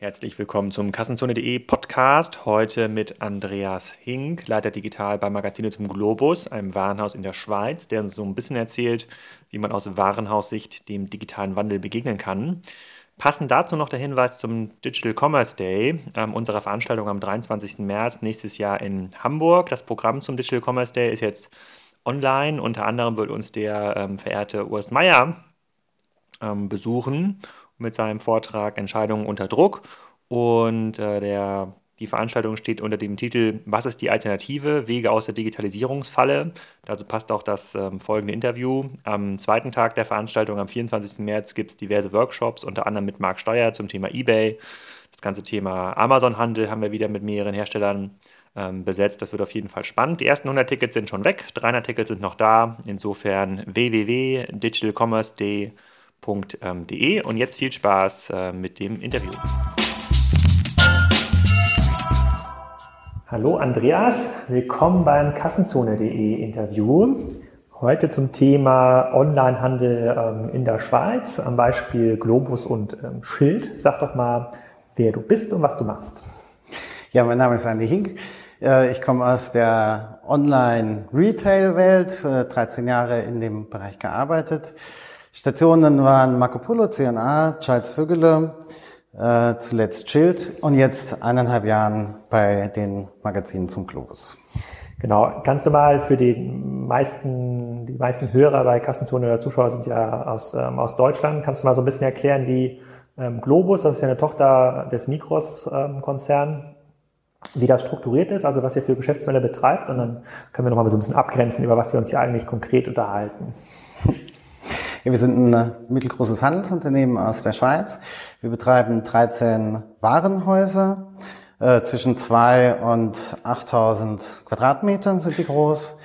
Herzlich willkommen zum Kassenzone.de Podcast. Heute mit Andreas Hink, Leiter Digital bei Magazine zum Globus, einem Warenhaus in der Schweiz, der uns so ein bisschen erzählt, wie man aus Warenhaussicht dem digitalen Wandel begegnen kann. Passend dazu noch der Hinweis zum Digital Commerce Day, ähm, unserer Veranstaltung am 23. März nächstes Jahr in Hamburg. Das Programm zum Digital Commerce Day ist jetzt online. Unter anderem wird uns der ähm, verehrte Urs Meier ähm, besuchen mit seinem Vortrag Entscheidungen unter Druck. Und äh, der, die Veranstaltung steht unter dem Titel Was ist die Alternative? Wege aus der Digitalisierungsfalle. Dazu passt auch das ähm, folgende Interview. Am zweiten Tag der Veranstaltung, am 24. März, gibt es diverse Workshops, unter anderem mit Marc Steuer zum Thema eBay. Das ganze Thema Amazon-Handel haben wir wieder mit mehreren Herstellern ähm, besetzt. Das wird auf jeden Fall spannend. Die ersten 100 Tickets sind schon weg, 300 Tickets sind noch da. Insofern www.digitalcommerce.de. Und jetzt viel Spaß äh, mit dem Interview. Hallo Andreas, willkommen beim Kassenzone.de Interview. Heute zum Thema Onlinehandel ähm, in der Schweiz, am Beispiel Globus und ähm, Schild. Sag doch mal, wer du bist und was du machst. Ja, mein Name ist Andy Hink. Äh, ich komme aus der Online-Retail-Welt, 13 äh, Jahre in dem Bereich gearbeitet. Stationen waren Marco Polo, CNA, Charles Vögele, äh, zuletzt Schild und jetzt eineinhalb Jahren bei den Magazinen zum Globus. Genau. Kannst du mal für die meisten, die meisten Hörer bei Kassenzone oder Zuschauer sind ja aus, ähm, aus Deutschland. Kannst du mal so ein bisschen erklären, wie ähm, Globus, das ist ja eine Tochter des Migros-Konzern, ähm, wie das strukturiert ist, also was ihr für Geschäftsmodelle betreibt. Und dann können wir noch mal so ein bisschen abgrenzen, über was wir uns hier eigentlich konkret unterhalten. Ja, wir sind ein mittelgroßes Handelsunternehmen aus der Schweiz. Wir betreiben 13 Warenhäuser. Äh, zwischen zwei und 8000 Quadratmetern sind die groß.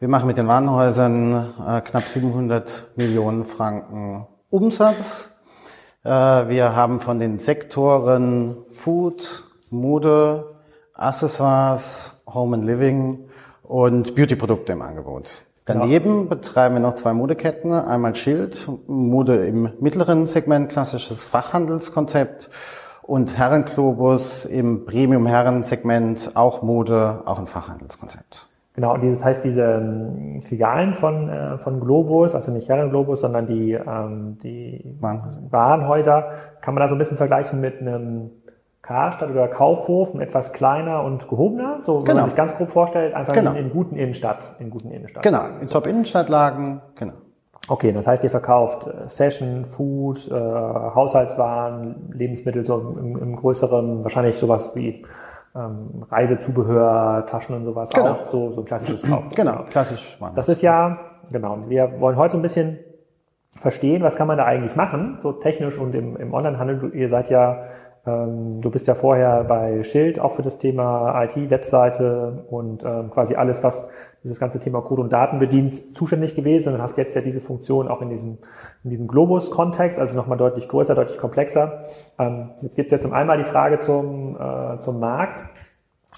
Wir machen mit den Warenhäusern äh, knapp 700 Millionen Franken Umsatz. Äh, wir haben von den Sektoren Food, Mode, Accessoires, Home and Living und Beauty-Produkte im Angebot. Daneben betreiben wir noch zwei Modeketten. Einmal Schild, Mode im mittleren Segment, klassisches Fachhandelskonzept. Und Herrenglobus im Premium-Herren-Segment, auch Mode, auch ein Fachhandelskonzept. Genau, und dieses heißt, diese ähm, Filialen von, äh, von Globus, also nicht Herrenglobus, sondern die, ähm, die Warenhäuser. Warenhäuser, kann man da so ein bisschen vergleichen mit einem Karstadt oder Kaufhof, etwas kleiner und gehobener, so wenn genau. man sich ganz grob vorstellt, einfach genau. in, in, guten Innenstadt, in guten Innenstadt. Genau, in Top-Innenstadtlagen, genau. Okay, das heißt, ihr verkauft äh, Fashion, Food, äh, Haushaltswaren, Lebensmittel so im, im größeren, wahrscheinlich sowas wie ähm, Reisezubehör, Taschen und sowas genau. auch, so, so ein klassisches Kauf. Genau, klassisch. Das ist ja, genau, wir wollen heute ein bisschen verstehen, was kann man da eigentlich machen, so technisch und im, im Onlinehandel. Ihr seid ja du bist ja vorher bei Schild auch für das Thema IT, Webseite und ähm, quasi alles, was dieses ganze Thema Code und Daten bedient, zuständig gewesen und hast jetzt ja diese Funktion auch in diesem, in diesem Globus-Kontext, also nochmal deutlich größer, deutlich komplexer. Ähm, jetzt gibt es ja zum einmal die Frage zum, äh, zum Markt.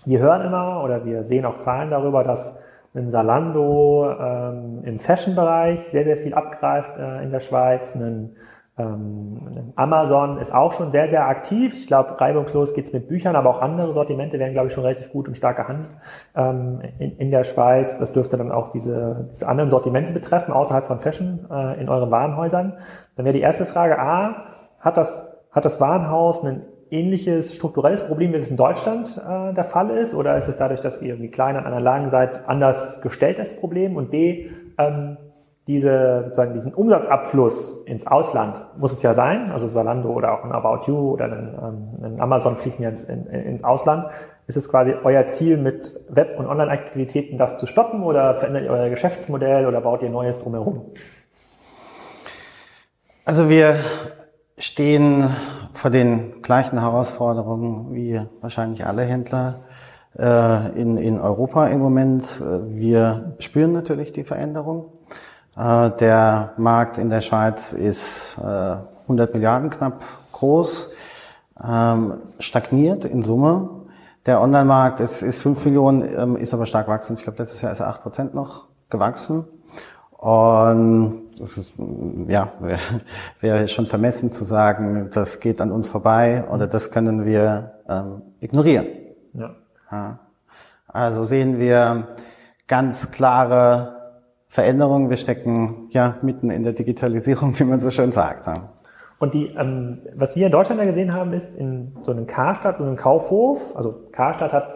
Wir hören immer oder wir sehen auch Zahlen darüber, dass ein Salando ähm, im Fashion-Bereich sehr, sehr viel abgreift äh, in der Schweiz, ein ähm, Amazon ist auch schon sehr, sehr aktiv. Ich glaube, reibungslos geht's mit Büchern, aber auch andere Sortimente werden, glaube ich, schon relativ gut und stark gehandelt ähm, in, in, der Schweiz. Das dürfte dann auch diese, diese anderen Sortimente betreffen, außerhalb von Fashion äh, in euren Warenhäusern. Dann wäre die erste Frage, A, hat das, hat das Warenhaus ein ähnliches strukturelles Problem, wie es in Deutschland äh, der Fall ist? Oder ist es dadurch, dass ihr irgendwie klein an einer Lagen seid, anders gestellt, das Problem? Und B, ähm, diese, sozusagen diesen Umsatzabfluss ins Ausland muss es ja sein, also Salando oder auch ein About You oder ein, ähm, ein Amazon fließen ja ins, in, ins Ausland. Ist es quasi euer Ziel mit Web- und Online-Aktivitäten das zu stoppen oder verändert ihr euer Geschäftsmodell oder baut ihr Neues drumherum? Also wir stehen vor den gleichen Herausforderungen wie wahrscheinlich alle Händler äh, in, in Europa im Moment. Wir spüren natürlich die Veränderung. Äh, der Markt in der Schweiz ist 100 äh, Milliarden knapp groß, ähm, stagniert in Summe. Der Online-Markt ist, ist 5 Millionen, ähm, ist aber stark wachsend. Ich glaube, letztes Jahr ist er 8 Prozent noch gewachsen. Und das ist, ja, wäre schon vermessen zu sagen, das geht an uns vorbei oder das können wir ähm, ignorieren. Ja. ja. Also sehen wir ganz klare Veränderungen. Wir stecken ja mitten in der Digitalisierung, wie man so schön sagt. Und die, ähm, was wir in Deutschland ja gesehen haben, ist in so einem Karstadt und einem Kaufhof. Also Karstadt hat,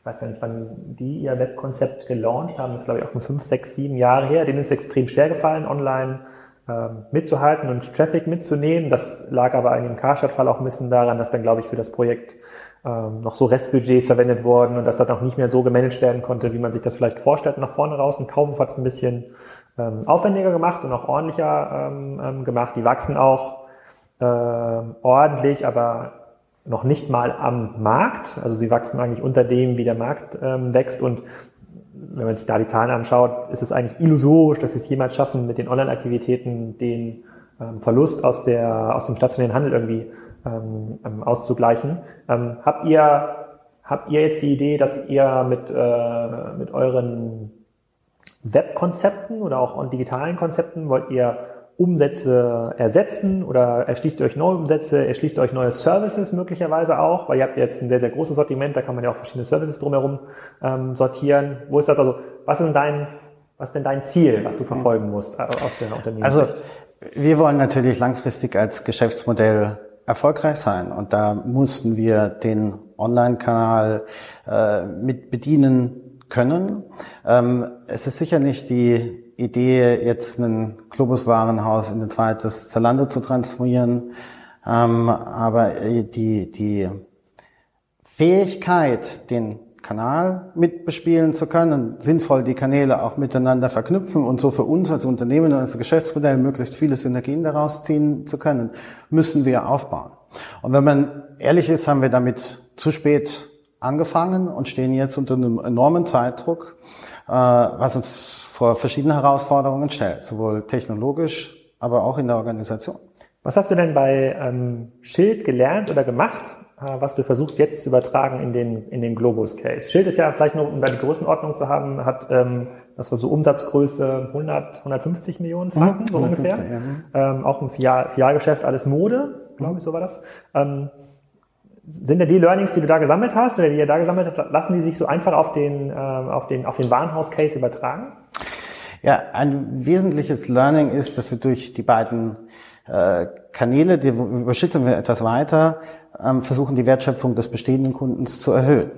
ich weiß ja nicht, wann die ihr Webkonzept gelauncht haben, das ist glaube ich auch schon fünf, sechs, sieben Jahre her. Denen ist es extrem schwer gefallen, online ähm, mitzuhalten und Traffic mitzunehmen. Das lag aber in dem Karstadt-Fall auch ein bisschen daran, dass dann, glaube ich, für das Projekt ähm, noch so Restbudgets verwendet wurden und dass das auch nicht mehr so gemanagt werden konnte, wie man sich das vielleicht vorstellt nach vorne raus. Und Kaufhof hat es ein bisschen ähm, aufwendiger gemacht und auch ordentlicher ähm, ähm gemacht. Die wachsen auch äh, ordentlich, aber noch nicht mal am Markt. Also sie wachsen eigentlich unter dem, wie der Markt ähm, wächst und wenn man sich da die Zahlen anschaut, ist es eigentlich illusorisch, dass sie es jemals schaffen, mit den Online-Aktivitäten den ähm, Verlust aus, der, aus dem stationären Handel irgendwie ähm, ähm, auszugleichen. Ähm, habt, ihr, habt ihr jetzt die Idee, dass ihr mit, äh, mit euren Webkonzepten oder auch digitalen Konzepten wollt ihr Umsätze ersetzen oder erschließt ihr euch neue Umsätze, erschließt ihr euch neue Services möglicherweise auch, weil ihr habt jetzt ein sehr, sehr großes Sortiment, da kann man ja auch verschiedene Services drumherum ähm, sortieren. Wo ist das also, was ist denn dein, was ist denn dein Ziel, was du verfolgen musst äh, aus der Unternehmen? Also, wir wollen natürlich langfristig als Geschäftsmodell erfolgreich sein. Und da mussten wir den Online-Kanal äh, mit bedienen können. Ähm, es ist sicher nicht die Idee, jetzt ein Globus-Warenhaus in ein zweites Zalando zu transformieren. Ähm, aber die, die Fähigkeit, den Kanal mitbespielen zu können, sinnvoll die Kanäle auch miteinander verknüpfen und so für uns als Unternehmen und als Geschäftsmodell möglichst viele Synergien daraus ziehen zu können, müssen wir aufbauen. Und wenn man ehrlich ist, haben wir damit zu spät angefangen und stehen jetzt unter einem enormen Zeitdruck, äh, was uns vor verschiedene Herausforderungen stellt, sowohl technologisch, aber auch in der Organisation. Was hast du denn bei ähm, Schild gelernt oder gemacht, was du versuchst jetzt zu übertragen in den, in den Globus-Case? Schild ist ja vielleicht nur, um da die Größenordnung zu haben, hat, ähm, das war so Umsatzgröße 100, 150 Millionen Franken, mhm, so ungefähr. Ja. Ähm, auch ein Filialgeschäft, alles Mode, glaube ich, so war das. Ähm, sind ja die Learnings, die du da gesammelt hast oder die ihr da gesammelt habt, lassen die sich so einfach auf den, äh, auf den, auf den Warenhaus-Case übertragen? Ja, ein wesentliches Learning ist, dass wir durch die beiden äh, Kanäle, die überschütten wir etwas weiter, ähm, versuchen die Wertschöpfung des bestehenden Kundens zu erhöhen.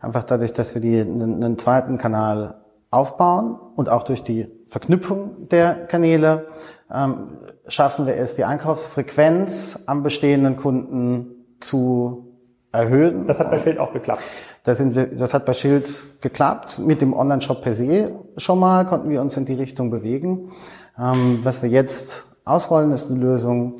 Einfach dadurch, dass wir die, einen, zweiten Kanal aufbauen und auch durch die Verknüpfung der Kanäle ähm, schaffen wir es, die Einkaufsfrequenz am bestehenden Kunden zu erhöhen. Das hat bei Schild auch geklappt. Da sind wir, das hat bei Schild geklappt. Mit dem Online-Shop per se schon mal konnten wir uns in die Richtung bewegen. Ähm, was wir jetzt ausrollen, ist eine Lösung,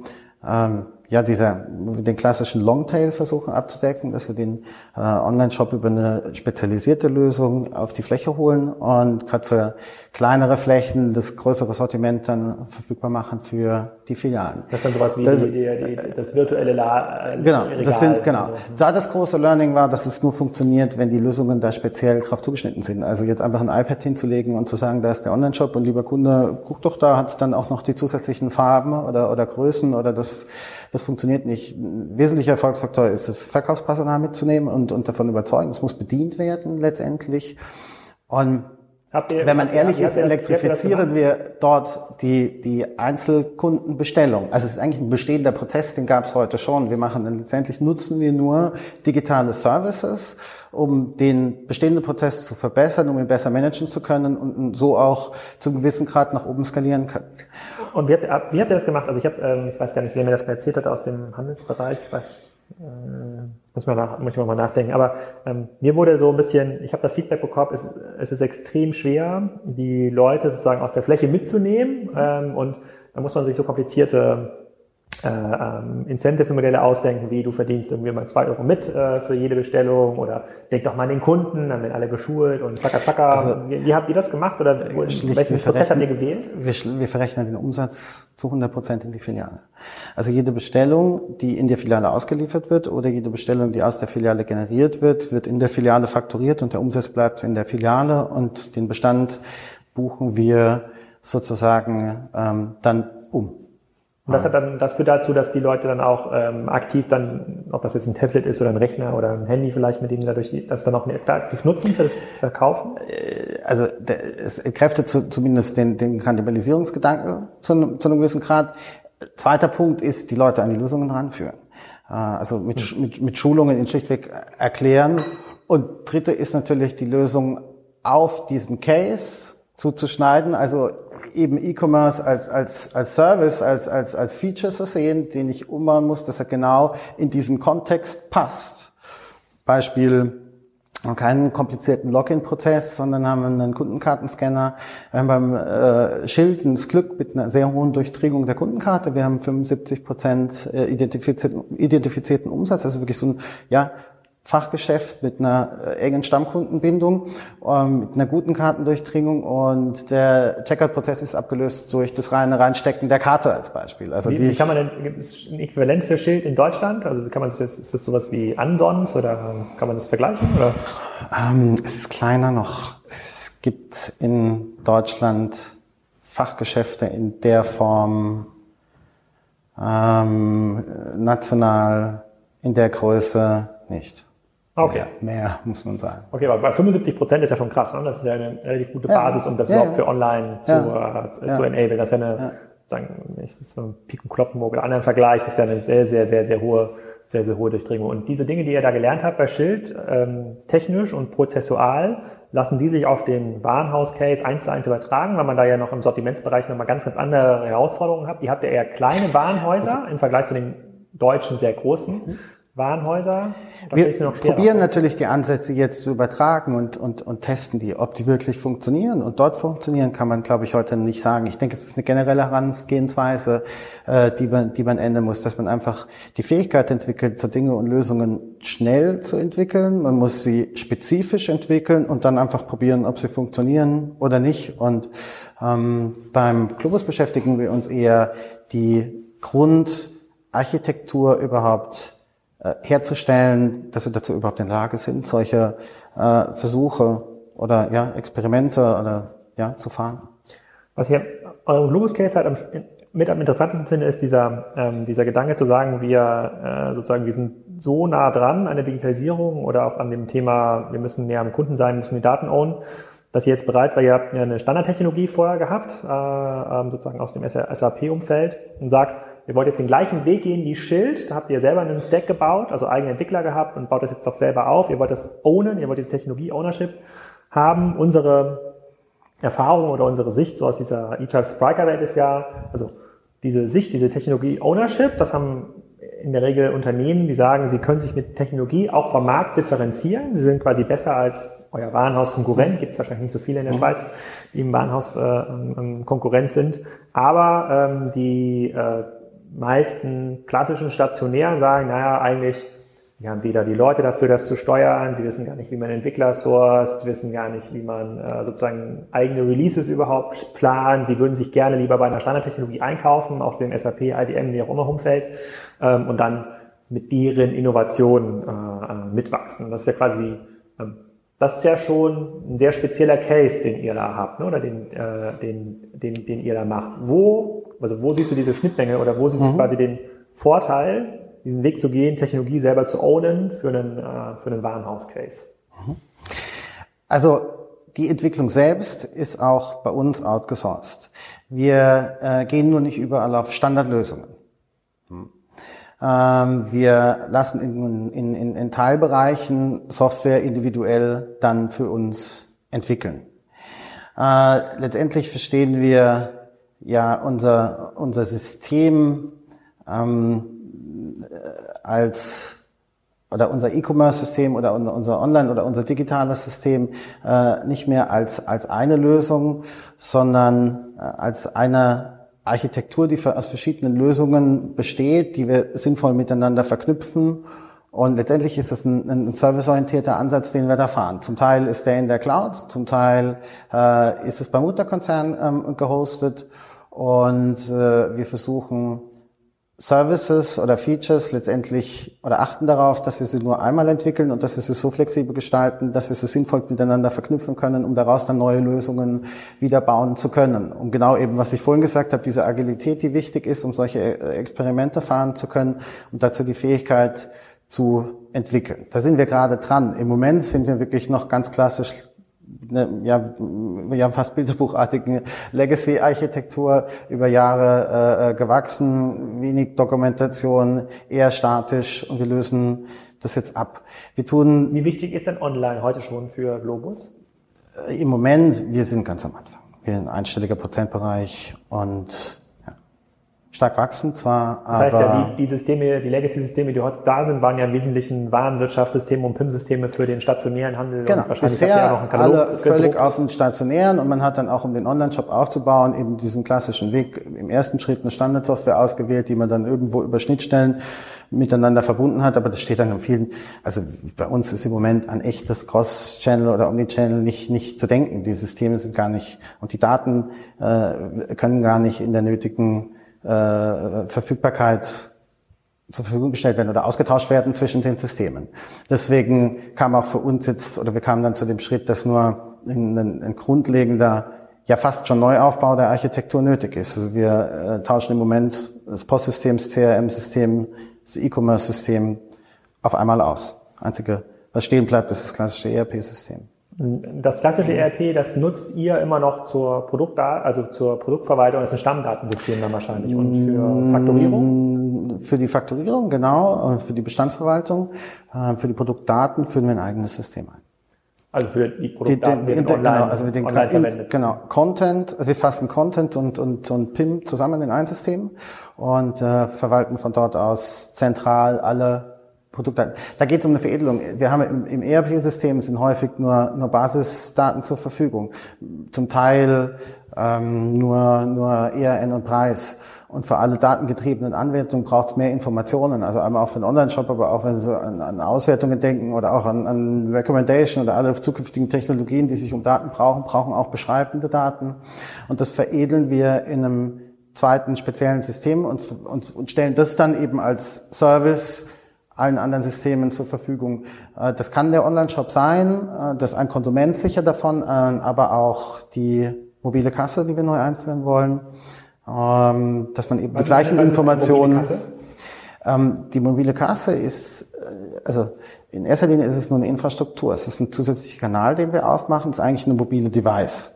ähm, ja, dieser, den klassischen Longtail versuchen abzudecken, dass wir den äh, Online-Shop über eine spezialisierte Lösung auf die Fläche holen. Und gerade für kleinere Flächen das größere Sortiment dann verfügbar machen für die Filialen. Das ist dann sowas wie das, die, die, das virtuelle La äh, Genau, Regal das sind, genau. So. Da das große Learning war, dass es nur funktioniert, wenn die Lösungen da speziell drauf zugeschnitten sind. Also jetzt einfach ein iPad hinzulegen und zu sagen, da ist der Online-Shop und lieber Kunde, guck doch, da hat es dann auch noch die zusätzlichen Farben oder, oder Größen oder das das funktioniert nicht. Ein wesentlicher Erfolgsfaktor ist es, Verkaufspersonal mitzunehmen und, und davon überzeugen. Es muss bedient werden letztendlich. Und Ihr, Wenn man ehrlich ist, elektrifizieren wir dort die, die Einzelkundenbestellung. Also es ist eigentlich ein bestehender Prozess, den gab es heute schon. Wir machen letztendlich nutzen wir nur digitale Services, um den bestehenden Prozess zu verbessern, um ihn besser managen zu können und so auch zum gewissen Grad nach oben skalieren können. Und wie habt, ihr, wie habt ihr das gemacht? Also ich habe, ähm, ich weiß gar nicht, wer mir das mal erzählt hat aus dem Handelsbereich. Äh, muss man nach, muss man mal nachdenken. Aber ähm, mir wurde so ein bisschen, ich habe das Feedback bekommen, es, es ist extrem schwer, die Leute sozusagen auf der Fläche mitzunehmen. Ähm, und da muss man sich so komplizierte äh, ähm, Incentive-Modelle ausdenken, wie du verdienst irgendwie mal zwei Euro mit äh, für jede Bestellung oder denk doch mal an den Kunden, dann werden alle geschult und zacker, zacker. Also, wie, wie, habt ihr das gemacht oder wo, welchen Prozess habt ihr gewählt? Wir, wir verrechnen den Umsatz zu 100 Prozent in die Filiale. Also jede Bestellung, die in der Filiale ausgeliefert wird oder jede Bestellung, die aus der Filiale generiert wird, wird in der Filiale fakturiert und der Umsatz bleibt in der Filiale und den Bestand buchen wir sozusagen ähm, dann um. Und das hat dann, das führt dazu, dass die Leute dann auch ähm, aktiv dann, ob das jetzt ein Tablet ist oder ein Rechner oder ein Handy vielleicht, mit dem dadurch das dann auch aktiv nutzen für das Verkaufen? Äh, also es entkräftet zu, zumindest den, den Kannibalisierungsgedanken zu, einem, zu einem gewissen Grad. Zweiter Punkt ist, die Leute an die Lösungen ranführen. Äh, also mit, hm. mit, mit Schulungen in schlichtweg erklären. Und dritte ist natürlich die Lösung auf diesen Case zuzuschneiden, also eben E-Commerce als, als, als Service, als, als, als Feature zu sehen, den ich umbauen muss, dass er genau in diesen Kontext passt. Beispiel, keinen komplizierten Login-Prozess, sondern haben einen Kundenkartenscanner. Wir haben beim äh, Schild das Glück mit einer sehr hohen Durchdringung der Kundenkarte. Wir haben 75 Prozent äh, identifizierten, identifizierten Umsatz. Das ist wirklich so ein ja, Fachgeschäft mit einer äh, engen Stammkundenbindung, ähm, mit einer guten Kartendurchdringung und der Checkout-Prozess ist abgelöst durch das reine Reinstecken der Karte als Beispiel. Also wie, wie kann man denn, gibt es ein Äquivalent für Schild in Deutschland? Also wie kann man das, ist das sowas wie Ansons oder kann man das vergleichen? Oder? Ähm, es ist kleiner noch. Es gibt in Deutschland Fachgeschäfte in der Form ähm, national in der Größe nicht. Okay. Mehr, mehr, muss man sagen. Okay, aber 75 Prozent ist ja schon krass. Ne? Das ist ja eine relativ gute Basis, um das ja, überhaupt für online zu, äh, zu enablen. Das ist ja eine, sagen, ich das mal Pik und Kloppenburg oder anderen Vergleich, das ist ja eine sehr, sehr, sehr, sehr hohe, sehr, sehr hohe Durchdringung. Und diese Dinge, die ihr da gelernt habt bei Schild, ähm, technisch und prozessual, lassen die sich auf den Warenhaus-Case eins zu eins übertragen, weil man da ja noch im Sortimentsbereich nochmal ganz, ganz andere Herausforderungen hat. Die habt ihr eher kleine Warenhäuser im Vergleich zu den deutschen sehr großen. Mhm. Warenhäuser? Wir probieren natürlich die Ansätze jetzt zu übertragen und, und, und testen die, ob die wirklich funktionieren. Und dort funktionieren kann man, glaube ich, heute nicht sagen. Ich denke, es ist eine generelle Herangehensweise, äh, die, man, die man ändern muss, dass man einfach die Fähigkeit entwickelt, so Dinge und Lösungen schnell zu entwickeln. Man muss sie spezifisch entwickeln und dann einfach probieren, ob sie funktionieren oder nicht. Und ähm, beim Globus beschäftigen wir uns eher die Grundarchitektur überhaupt äh, herzustellen, dass wir dazu überhaupt in der Lage sind, solche äh, Versuche oder ja, Experimente oder ja, zu fahren. Was ich eurem Globus Case halt am, mit am interessantesten finde, ist dieser, ähm, dieser Gedanke zu sagen, wir äh, sozusagen, wir sind so nah dran an der Digitalisierung oder auch an dem Thema, wir müssen näher am Kunden sein, müssen die Daten ownen, dass ihr jetzt bereit war, ihr habt ja eine Standardtechnologie vorher gehabt, äh, ähm, sozusagen aus dem SAP-Umfeld und sagt, Ihr wollt jetzt den gleichen Weg gehen wie Schild. Da habt ihr selber einen Stack gebaut, also eigene Entwickler gehabt und baut das jetzt auch selber auf. Ihr wollt das ownen, ihr wollt diese Technologie-Ownership haben. Unsere Erfahrung oder unsere Sicht so aus dieser E-Tribes Spriker-Welt ist ja, also diese Sicht, diese Technologie-Ownership, das haben in der Regel Unternehmen, die sagen, sie können sich mit Technologie auch vom Markt differenzieren. Sie sind quasi besser als euer Warenhaus-Konkurrent. Gibt es wahrscheinlich nicht so viele in der mhm. Schweiz, die im Warenhaus äh, Konkurrent sind. Aber ähm, die äh, meisten klassischen Stationären sagen, naja, eigentlich, sie haben weder die Leute dafür, das zu steuern, sie wissen gar nicht, wie man Entwickler sourced, wissen gar nicht, wie man äh, sozusagen eigene Releases überhaupt plant, sie würden sich gerne lieber bei einer Standardtechnologie einkaufen, auf dem SAP, IBM, wie auch immer Umfeld, ähm, und dann mit deren Innovationen äh, äh, mitwachsen. das ist ja quasi, ähm, das ist ja schon ein sehr spezieller Case, den ihr da habt, ne? oder den, äh, den, den, den ihr da macht. Wo also wo siehst du diese Schnittmenge oder wo siehst du mhm. quasi den Vorteil, diesen Weg zu gehen, Technologie selber zu ownen für einen, äh, für einen Warenhaus-Case? Mhm. Also die Entwicklung selbst ist auch bei uns outgesourced. Wir äh, gehen nur nicht überall auf Standardlösungen. Hm. Ähm, wir lassen in, in, in, in Teilbereichen Software individuell dann für uns entwickeln. Äh, letztendlich verstehen wir ja unser, unser System ähm, als oder unser E-Commerce-System oder unser Online- oder unser digitales System äh, nicht mehr als, als eine Lösung, sondern äh, als eine Architektur, die für, aus verschiedenen Lösungen besteht, die wir sinnvoll miteinander verknüpfen. Und letztendlich ist es ein, ein serviceorientierter Ansatz, den wir da fahren. Zum Teil ist der in der Cloud, zum Teil äh, ist es beim Mutterkonzern ähm, gehostet und äh, wir versuchen Services oder Features letztendlich oder achten darauf, dass wir sie nur einmal entwickeln und dass wir sie so flexibel gestalten, dass wir sie sinnvoll miteinander verknüpfen können, um daraus dann neue Lösungen wieder bauen zu können. Um genau eben, was ich vorhin gesagt habe, diese Agilität, die wichtig ist, um solche äh, Experimente fahren zu können und dazu die Fähigkeit zu entwickeln. Da sind wir gerade dran. Im Moment sind wir wirklich noch ganz klassisch eine, ja, wir haben fast bilderbuchartigen Legacy-Architektur über Jahre äh, äh, gewachsen, wenig Dokumentation, eher statisch und wir lösen das jetzt ab. Wir tun. Wie wichtig ist denn Online heute schon für Globus? Äh, Im Moment, wir sind ganz am Anfang. Wir sind ein einstelliger Prozentbereich und stark wachsen zwar, das heißt ja, die, die Systeme, die Legacy-Systeme, die heute da sind, waren ja im Wesentlichen Warenwirtschaftssysteme und PIM-Systeme für den stationären Handel. Genau, und wahrscheinlich bisher ja noch alle gedruckt. völlig auf dem stationären und man hat dann auch, um den Online-Shop aufzubauen, eben diesen klassischen Weg im ersten Schritt eine Standardsoftware ausgewählt, die man dann irgendwo über Schnittstellen miteinander verbunden hat, aber das steht dann in vielen, also bei uns ist im Moment an echtes Cross-Channel oder Omni-Channel nicht, nicht zu denken. Die Systeme sind gar nicht, und die Daten äh, können gar nicht in der nötigen Verfügbarkeit zur Verfügung gestellt werden oder ausgetauscht werden zwischen den Systemen. Deswegen kam auch für uns jetzt, oder wir kamen dann zu dem Schritt, dass nur ein, ein grundlegender, ja fast schon Neuaufbau der Architektur nötig ist. Also wir äh, tauschen im Moment das Postsystem, das CRM-System, das E-Commerce-System auf einmal aus. Einzige, was stehen bleibt, ist das klassische ERP-System. Das klassische ERP, das nutzt ihr immer noch zur Produkt, also zur Produktverwaltung, das ist ein Stammdatensystem dann wahrscheinlich. Und für Faktorierung? Für die Faktorierung, genau, für die Bestandsverwaltung, äh, für die Produktdaten führen wir ein eigenes System ein. Also für die Produktdaten die, den, den, online, genau, also mit den online verwendet. Genau, Content, also wir fassen Content und, und, und PIM zusammen in ein System und äh, verwalten von dort aus zentral alle Produktdaten. Da geht es um eine Veredelung. Wir haben im, im ERP-System sind häufig nur, nur Basisdaten zur Verfügung. Zum Teil ähm, nur, nur ERN und Preis. Und für alle datengetriebenen Anwendungen braucht es mehr Informationen. Also einmal auch für den Online-Shop, aber auch wenn Sie an, an Auswertungen denken oder auch an, an Recommendation oder alle zukünftigen Technologien, die sich um Daten brauchen, brauchen auch beschreibende Daten. Und das veredeln wir in einem zweiten speziellen System und, und, und stellen das dann eben als Service allen anderen Systemen zur Verfügung. Äh, das kann der Online-Shop sein, äh, das ist ein Konsument sicher davon, äh, aber auch die mobile Kasse, die wir neu einführen wollen, ähm, dass man eben was die gleichen Informationen. Ähm, die mobile Kasse ist, also in erster Linie ist es nur eine Infrastruktur. Es ist ein zusätzlicher Kanal, den wir aufmachen. Es ist eigentlich eine mobile Device.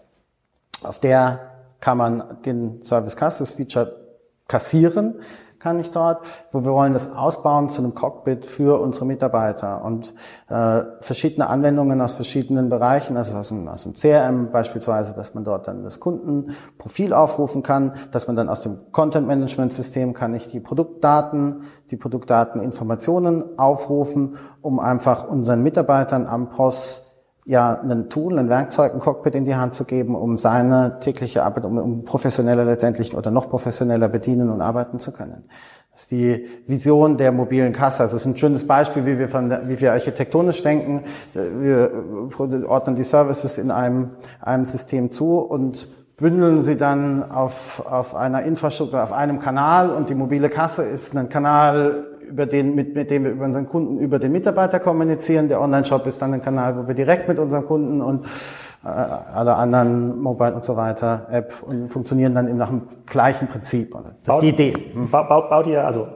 Auf der kann man den Service Kasse, das Feature kassieren kann ich dort, wo wir wollen das ausbauen zu einem Cockpit für unsere Mitarbeiter. Und äh, verschiedene Anwendungen aus verschiedenen Bereichen, also aus dem, aus dem CRM beispielsweise, dass man dort dann das Kundenprofil aufrufen kann, dass man dann aus dem Content Management System kann ich die Produktdaten, die Produktdateninformationen aufrufen, um einfach unseren Mitarbeitern am POS ja ein Tool, ein Werkzeug, ein Cockpit in die Hand zu geben, um seine tägliche Arbeit, um, um professioneller letztendlich oder noch professioneller bedienen und arbeiten zu können. Das ist die Vision der mobilen Kasse. Also es ist ein schönes Beispiel, wie wir, von, wie wir architektonisch denken. Wir ordnen die Services in einem, einem System zu und bündeln sie dann auf, auf einer Infrastruktur, auf einem Kanal und die mobile Kasse ist ein Kanal über den, mit, mit dem wir über unseren Kunden, über den Mitarbeiter kommunizieren. Der Online-Shop ist dann ein Kanal, wo wir direkt mit unseren Kunden und äh, alle anderen Mobile und so weiter App und funktionieren dann eben nach dem gleichen Prinzip. Das baut, ist die Idee. Hm. Baut, baut ihr, also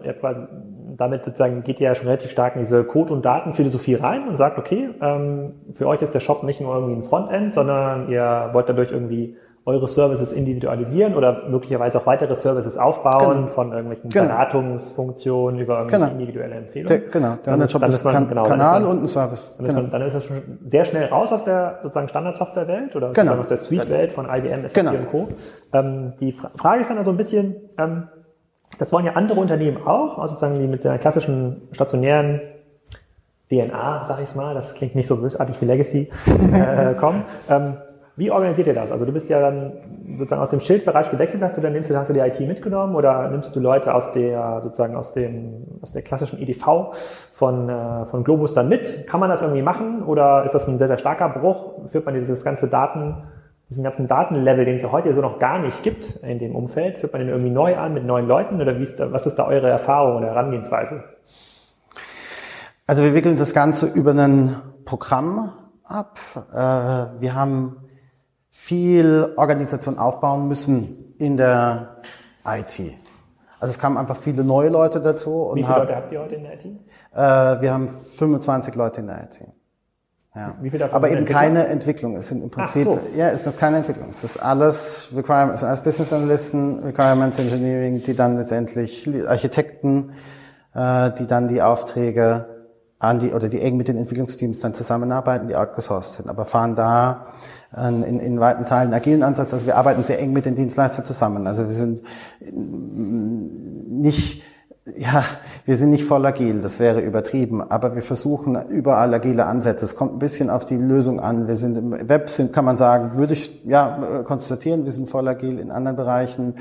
damit sozusagen geht ihr ja schon relativ stark in diese Code- und Datenphilosophie rein und sagt, okay, ähm, für euch ist der Shop nicht nur irgendwie ein Frontend, sondern ihr wollt dadurch irgendwie eure Services individualisieren oder möglicherweise auch weitere Services aufbauen genau. von irgendwelchen genau. Beratungsfunktionen über irgendwelche genau. individuelle Empfehlungen. Genau, der dann ist, dann ist man, kan genau, Kanal man, und ein Service. Dann, ist man, genau. dann ist das schon sehr schnell raus aus der sozusagen Standardsoftware-Welt oder genau. aus der Suite-Welt von IBM, SAP genau. und Co. Ähm, die Fra Frage ist dann also ein bisschen, ähm, das wollen ja andere Unternehmen auch, also sozusagen die mit der klassischen stationären DNA, sag ich mal, das klingt nicht so bösartig wie Legacy, äh, kommen. Ähm, wie organisiert ihr das? Also du bist ja dann sozusagen aus dem Schildbereich gewechselt, hast du dann nimmst du, hast du die IT mitgenommen oder nimmst du Leute aus der sozusagen aus dem aus der klassischen EDV von äh, von Globus dann mit? Kann man das irgendwie machen oder ist das ein sehr sehr starker Bruch? Führt man dieses ganze Daten diesen ganzen Datenlevel, den es heute so noch gar nicht gibt in dem Umfeld, führt man den irgendwie neu an mit neuen Leuten oder wie ist da, was ist da eure Erfahrung oder Herangehensweise? Also wir wickeln das Ganze über ein Programm ab. Äh, wir haben viel Organisation aufbauen müssen in der IT. Also es kamen einfach viele neue Leute dazu. Wie viele Leute habt ihr heute in der IT? Äh, wir haben 25 Leute in der IT. Ja. Aber eben Entwicklung? keine Entwicklung. Es sind im Prinzip, so. ja, es ist keine Entwicklung. Es ist alles Requirements, es sind alles Business Analysten, Requirements Engineering, die dann letztendlich Architekten, äh, die dann die Aufträge an die oder die eng mit den Entwicklungsteams dann zusammenarbeiten, die outgesourced sind, aber fahren da in, in weiten Teilen agilen Ansatz. Also wir arbeiten sehr eng mit den Dienstleistern zusammen. Also wir sind nicht ja, wir sind nicht voll agil, das wäre übertrieben, aber wir versuchen überall agile Ansätze. Es kommt ein bisschen auf die Lösung an. Wir sind im Web, sind, kann man sagen, würde ich ja konstatieren, wir sind voll agil in anderen Bereichen.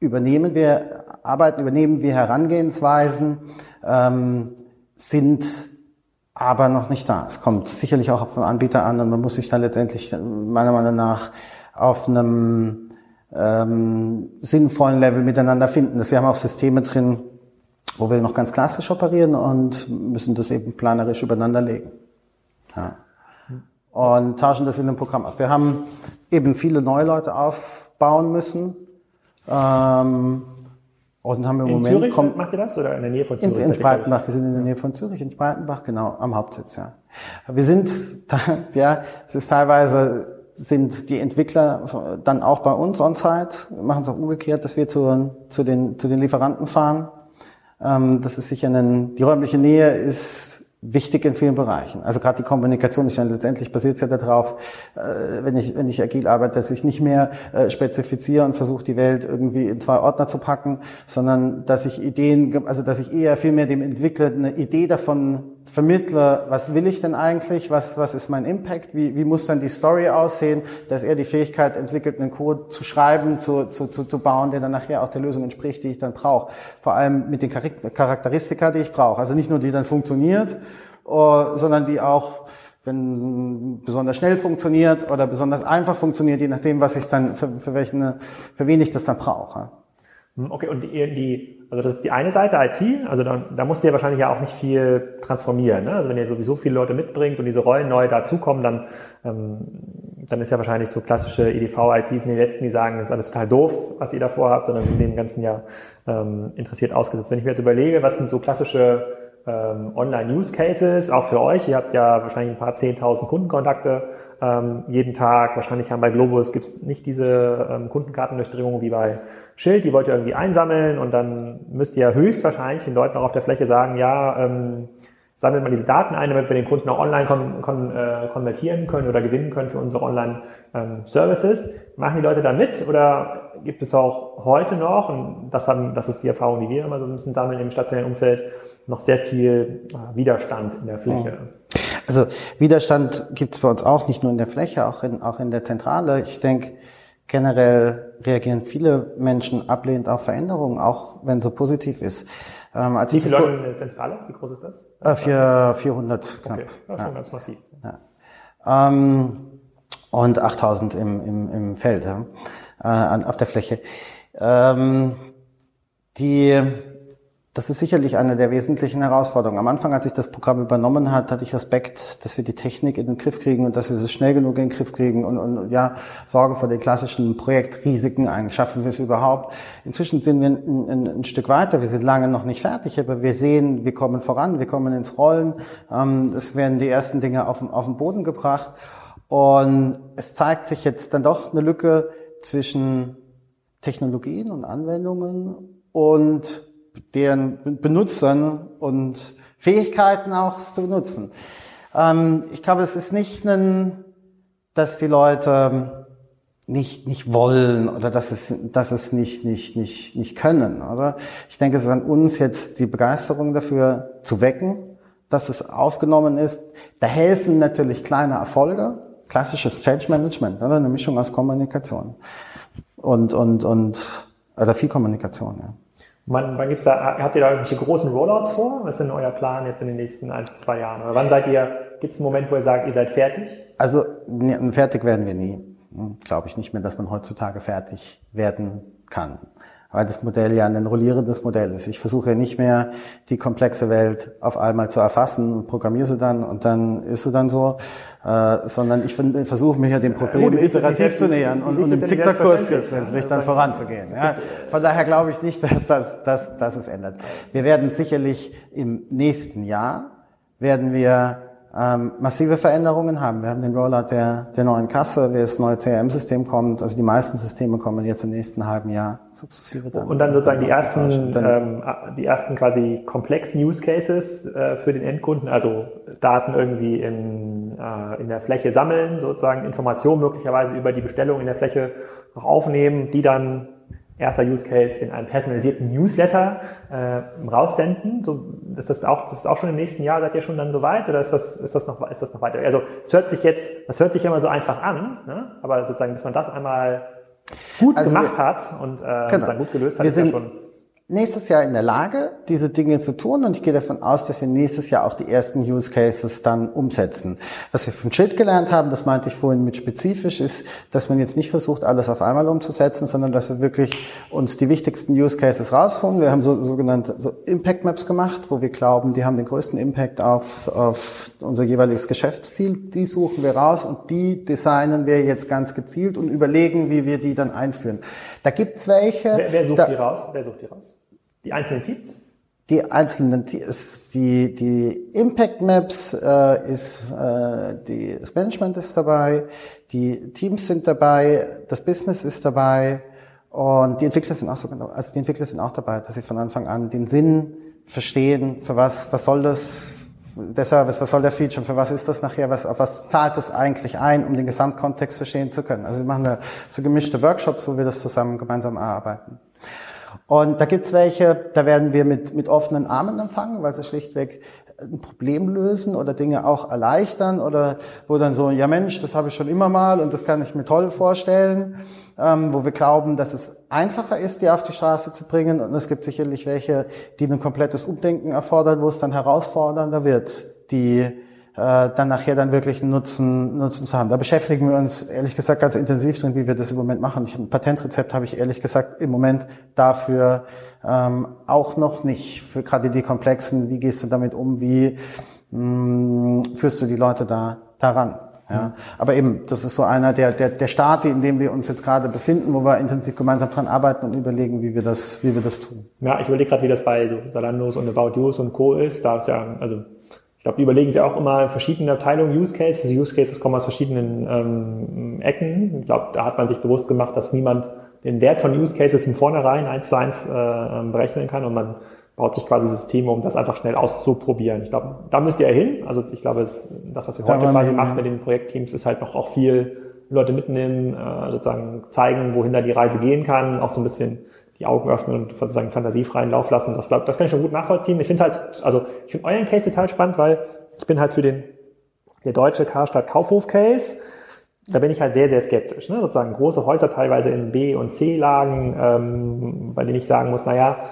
Übernehmen wir Arbeiten, übernehmen wir Herangehensweisen, ähm, sind aber noch nicht da. Es kommt sicherlich auch auf den Anbieter an und man muss sich dann letztendlich meiner Meinung nach auf einem ähm, sinnvollen Level miteinander finden. wir haben auch Systeme drin, wo wir noch ganz klassisch operieren und müssen das eben planerisch übereinander legen. Ja. Und tauschen das in einem Programm aus. Wir haben eben viele neue Leute aufbauen müssen. Ähm, und haben im in Moment Zürich kommt, macht ihr das oder in der Nähe von Zürich? In, in Spreitenbach. Wir sind in der Nähe von Zürich, in Spreitenbach, genau, am Hauptsitz, ja. Wir sind, ja, es ist teilweise sind die Entwickler dann auch bei uns on-site, machen es auch umgekehrt, dass wir zu, zu, den, zu den Lieferanten fahren ähm, das ist sicher ein, die räumliche Nähe ist wichtig in vielen Bereichen. Also gerade die Kommunikation ist ja letztendlich basiert ja darauf, äh, wenn ich wenn ich agil arbeite, dass ich nicht mehr äh, spezifiziere und versuche die Welt irgendwie in zwei Ordner zu packen, sondern dass ich Ideen, also dass ich eher viel mehr dem Entwickler eine Idee davon vermittle, was will ich denn eigentlich, was was ist mein Impact, wie wie muss dann die Story aussehen, dass er die Fähigkeit entwickelt, einen Code zu schreiben, zu zu zu, zu bauen, der dann nachher auch der Lösung entspricht, die ich dann brauche. Vor allem mit den Charakteristika, die ich brauche. Also nicht nur die dann funktioniert uh, sondern die auch, wenn besonders schnell funktioniert oder besonders einfach funktioniert, je nachdem, was ich dann, für, für, welchen, für wen ich das dann brauche. Hm, okay, und die, die, also das ist die eine Seite IT, also da, da musst ihr wahrscheinlich ja auch nicht viel transformieren. Ne? Also wenn ihr sowieso viele Leute mitbringt und diese Rollen neu dazukommen, dann, ähm, dann ist ja wahrscheinlich so klassische EDV-ITs in den letzten, die sagen, das ist alles total doof, was ihr davor habt, sondern sind dem ganzen Jahr ähm, interessiert ausgesetzt. Wenn ich mir jetzt überlege, was sind so klassische ähm, Online-Use-Cases, auch für euch. Ihr habt ja wahrscheinlich ein paar 10.000 Kundenkontakte ähm, jeden Tag. Wahrscheinlich haben bei Globus gibt's nicht diese ähm, Kundenkartendurchdringung wie bei Schild. Die wollt ihr irgendwie einsammeln und dann müsst ihr höchstwahrscheinlich den Leuten auch auf der Fläche sagen, ja, ähm, sammelt mal diese Daten ein, damit wir den Kunden auch online kon kon äh, konvertieren können oder gewinnen können für unsere Online-Services. Ähm, Machen die Leute da mit oder gibt es auch heute noch, und das, haben, das ist die Erfahrung, die wir immer so ein bisschen sammeln im stationären Umfeld, noch sehr viel äh, Widerstand in der Fläche. Also Widerstand gibt es bei uns auch, nicht nur in der Fläche, auch in, auch in der Zentrale. Ich denke, generell reagieren viele Menschen ablehnend auf Veränderungen, auch wenn so positiv ist. Ähm, als Wie viele Leute in der Zentrale? Wie groß ist das? Äh, vier, 400 knapp. Okay, das ist schon ganz massiv. Ja. Ähm, und 8000 im, im, im Feld, ja, äh, auf der Fläche. Ähm, die das ist sicherlich eine der wesentlichen Herausforderungen. Am Anfang, als ich das Programm übernommen hat, hatte ich Respekt, dass wir die Technik in den Griff kriegen und dass wir es schnell genug in den Griff kriegen und, und ja, Sorge vor den klassischen Projektrisiken ein. Schaffen wir es überhaupt? Inzwischen sind wir ein, ein, ein, Stück weiter. Wir sind lange noch nicht fertig, aber wir sehen, wir kommen voran, wir kommen ins Rollen. Ähm, es werden die ersten Dinge auf, auf den Boden gebracht. Und es zeigt sich jetzt dann doch eine Lücke zwischen Technologien und Anwendungen und deren Benutzern und Fähigkeiten auch zu benutzen. Ähm, ich glaube, es ist nicht ein, dass die Leute nicht, nicht wollen oder dass es, dass es nicht, nicht, nicht, nicht können, oder? Ich denke, es ist an uns jetzt die Begeisterung dafür zu wecken, dass es aufgenommen ist. Da helfen natürlich kleine Erfolge, klassisches Change Management, oder? Eine Mischung aus Kommunikation und, und, und, oder viel Kommunikation, ja. Wann, wann gibt's da, habt ihr da irgendwelche großen Rollouts vor? Was ist denn euer Plan jetzt in den nächsten ein, zwei Jahren? Oder wann seid ihr, gibt es einen Moment, wo ihr sagt, ihr seid fertig? Also fertig werden wir nie. hm, glaube ich nicht mehr, dass man heutzutage fertig werden kann weil das Modell ja ein rollierendes Modell ist. Ich versuche nicht mehr die komplexe Welt auf einmal zu erfassen, programmiere sie dann und dann ist sie dann so, äh, sondern ich versuche mich ja dem Problem ja, iterativ zu nähern und, und im Zickzackkurs endlich dann voranzugehen. Ja. Von daher glaube ich nicht, dass, dass, dass, dass es ändert. Wir werden sicherlich im nächsten Jahr werden wir ähm, massive Veränderungen haben. Wir haben den Rollout der, der neuen Kasse, wie das neue CRM-System kommt. Also die meisten Systeme kommen jetzt im nächsten halben Jahr sukzessive dann. Und dann sozusagen die ersten, ähm, die ersten quasi komplexen Use Cases äh, für den Endkunden, also Daten irgendwie in, äh, in der Fläche sammeln, sozusagen Informationen möglicherweise über die Bestellung in der Fläche noch aufnehmen, die dann erster Use Case in einem personalisierten Newsletter äh, raussenden. So, ist das auch, das ist auch schon im nächsten Jahr, seid ihr schon dann so weit oder ist das, ist das noch, ist das noch weiter? Also es hört sich jetzt, das hört sich immer so einfach an, ne? aber sozusagen, bis man das einmal gut also gemacht wir, hat und äh, genau. gut gelöst hat, wir ist sind, ja schon nächstes Jahr in der Lage, diese Dinge zu tun und ich gehe davon aus, dass wir nächstes Jahr auch die ersten Use Cases dann umsetzen. Was wir von Schild gelernt haben, das meinte ich vorhin mit spezifisch, ist, dass man jetzt nicht versucht, alles auf einmal umzusetzen, sondern dass wir wirklich uns die wichtigsten Use Cases rausholen. Wir haben so, sogenannte so Impact Maps gemacht, wo wir glauben, die haben den größten Impact auf, auf unser jeweiliges Geschäftsziel. Die suchen wir raus und die designen wir jetzt ganz gezielt und überlegen, wie wir die dann einführen. Da gibt's welche. Wer, wer sucht da, die raus? Wer sucht die raus? Die einzelnen Teams? Die einzelnen Teams, die, die Impact Maps äh, ist, äh, die, das Management ist dabei, die Teams sind dabei, das Business ist dabei und die Entwickler sind auch so also die Entwickler sind auch dabei, dass sie von Anfang an den Sinn verstehen, für was, was soll das, der Service, was soll der Feature, für was ist das nachher, was, auf was zahlt das eigentlich ein, um den Gesamtkontext verstehen zu können. Also wir machen da so gemischte Workshops, wo wir das zusammen gemeinsam erarbeiten. Und da gibt's welche, da werden wir mit, mit offenen Armen empfangen, weil sie schlichtweg ein Problem lösen oder Dinge auch erleichtern oder wo dann so, ja Mensch, das habe ich schon immer mal und das kann ich mir toll vorstellen, ähm, wo wir glauben, dass es einfacher ist, die auf die Straße zu bringen. Und es gibt sicherlich welche, die ein komplettes Umdenken erfordern, wo es dann herausfordernder wird, die dann nachher dann wirklich einen Nutzen, Nutzen zu haben. Da beschäftigen wir uns ehrlich gesagt ganz intensiv drin, wie wir das im Moment machen. Ich, ein Patentrezept habe ich ehrlich gesagt im Moment dafür ähm, auch noch nicht. Für gerade die komplexen, wie gehst du damit um, wie mh, mm, führst du die Leute da daran? Ja, aber eben, das ist so einer der, der, der Start, in dem wir uns jetzt gerade befinden, wo wir intensiv gemeinsam dran arbeiten und überlegen, wie wir das, wie wir das tun. Ja, ich überlege gerade, wie das bei so Salandos und About Yous und Co. ist. Da ist ja, also glaube, die überlegen sich auch immer verschiedene Abteilungen Use Cases. Also Use Cases kommen aus verschiedenen ähm, Ecken. Ich glaube, da hat man sich bewusst gemacht, dass niemand den Wert von Use Cases in vornherein eins zu eins äh, ähm, berechnen kann und man baut sich quasi Systeme, um das einfach schnell auszuprobieren. Ich glaube, da müsst ihr ja hin. Also ich glaube, das, was ihr heute quasi macht mit den Projektteams, ist halt noch auch viel Leute mitnehmen, äh, sozusagen zeigen, wohin da die Reise gehen kann, auch so ein bisschen die Augen öffnen und sozusagen fantasiefreien Lauf lassen. Das, glaub, das kann ich schon gut nachvollziehen. Ich finde halt, also ich finde euren Case total spannend, weil ich bin halt für den der deutsche Karstadt Kaufhof Case. Da bin ich halt sehr, sehr skeptisch. Ne? Sozusagen große Häuser teilweise in B- und C-Lagen, ähm, bei denen ich sagen muss, naja,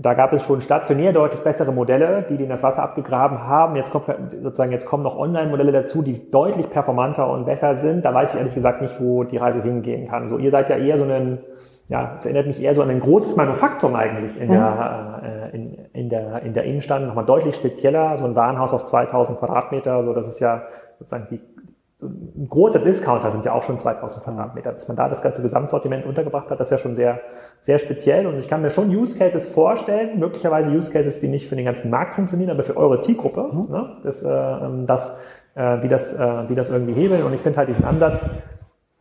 da gab es schon stationär deutlich bessere Modelle, die denen das Wasser abgegraben haben. Jetzt kommt sozusagen jetzt kommen noch Online-Modelle dazu, die deutlich performanter und besser sind. Da weiß ich ehrlich gesagt nicht, wo die Reise hingehen kann. So, ihr seid ja eher so ein, ja, es erinnert mich eher so an ein großes Manufaktum eigentlich in der, äh, in, in der, in der Innenstadt, nochmal deutlich spezieller, so ein Warenhaus auf 2000 Quadratmeter, so das ist ja sozusagen die ein großer Discounter sind ja auch schon 2000 Quadratmeter. Dass man da das ganze Gesamtsortiment untergebracht hat, das ist ja schon sehr, sehr speziell. Und ich kann mir schon Use Cases vorstellen, möglicherweise Use Cases, die nicht für den ganzen Markt funktionieren, aber für eure Zielgruppe, mhm. ne? das, äh, ähm, das, äh, die, das, äh, die das irgendwie hebeln. Und ich finde halt diesen Ansatz,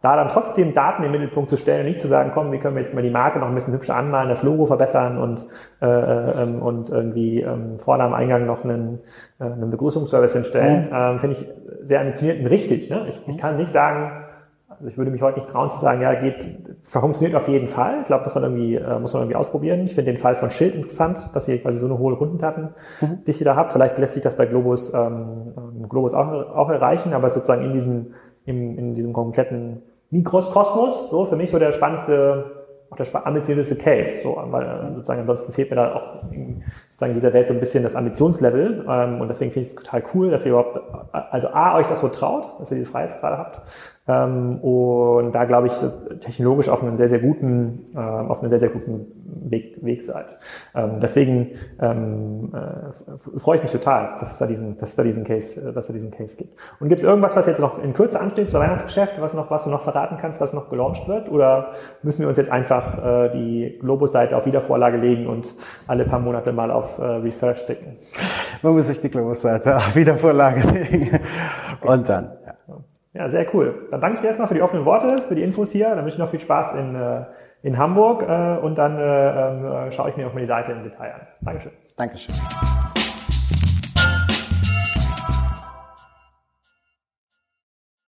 da dann trotzdem Daten im Mittelpunkt zu stellen und nicht zu sagen, komm, wie können wir jetzt mal die Marke noch ein bisschen hübscher anmalen, das Logo verbessern und, äh, ähm, und irgendwie ähm, vorne am Eingang noch einen, äh, einen Begrüßungsservice hinstellen, ja. ähm, finde ich sehr ambitioniert und richtig. Ne? Ich, ich kann nicht sagen, also ich würde mich heute nicht trauen zu sagen, ja, geht, funktioniert auf jeden Fall. Ich glaube, muss man irgendwie, äh, muss man irgendwie ausprobieren. Ich finde den Fall von Schild interessant, dass ihr quasi so eine hohe Kundendatendichte mhm. da habt. Vielleicht lässt sich das bei Globus, ähm, Globus auch, auch erreichen, aber sozusagen in diesem in, in diesem kompletten Mikrokosmos, so für mich so der spannendste, auch der ambitionierteste Case, so, weil äh, sozusagen ansonsten fehlt mir da auch sagen dieser Welt so ein bisschen das Ambitionslevel. Ähm, und deswegen finde ich es total cool, dass ihr überhaupt, also A, euch das so traut, dass ihr diese Freiheitsgrade habt. Ähm, und da glaube ich technologisch auch einen sehr, sehr guten, äh, auf einem sehr, sehr guten Weg, Weg seid. Ähm, deswegen ähm, äh, freue ich mich total, dass es da diesen, dass es da diesen Case, äh, dass es da diesen Case gibt. Und gibt es irgendwas, was jetzt noch in Kürze ansteht zur Weihnachtsgeschäft, was noch, was du noch verraten kannst, was noch gelauncht wird? Oder müssen wir uns jetzt einfach äh, die Globus-Seite auf Wiedervorlage legen und alle paar Monate mal auf äh, Refresh sticken? Man muss sich die Globus-Seite auf Wiedervorlage legen. Und dann, ja. Ja, sehr cool. Dann danke ich dir erstmal für die offenen Worte, für die Infos hier. Dann wünsche ich noch viel Spaß in, äh, in Hamburg äh, und dann äh, äh, schaue ich mir auch mal die Seite im Detail an. Dankeschön. Dankeschön.